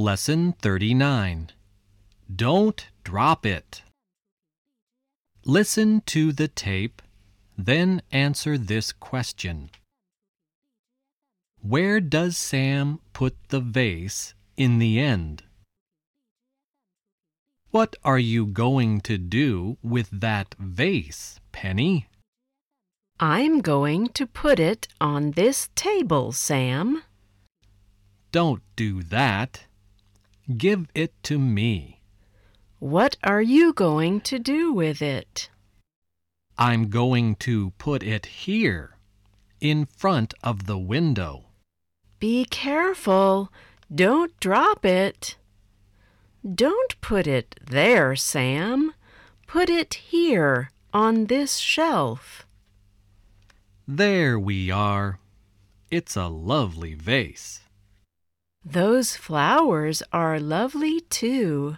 Lesson 39 Don't Drop It. Listen to the tape, then answer this question Where does Sam put the vase in the end? What are you going to do with that vase, Penny? I'm going to put it on this table, Sam. Don't do that. Give it to me. What are you going to do with it? I'm going to put it here, in front of the window. Be careful. Don't drop it. Don't put it there, Sam. Put it here, on this shelf. There we are. It's a lovely vase. Those flowers are lovely too.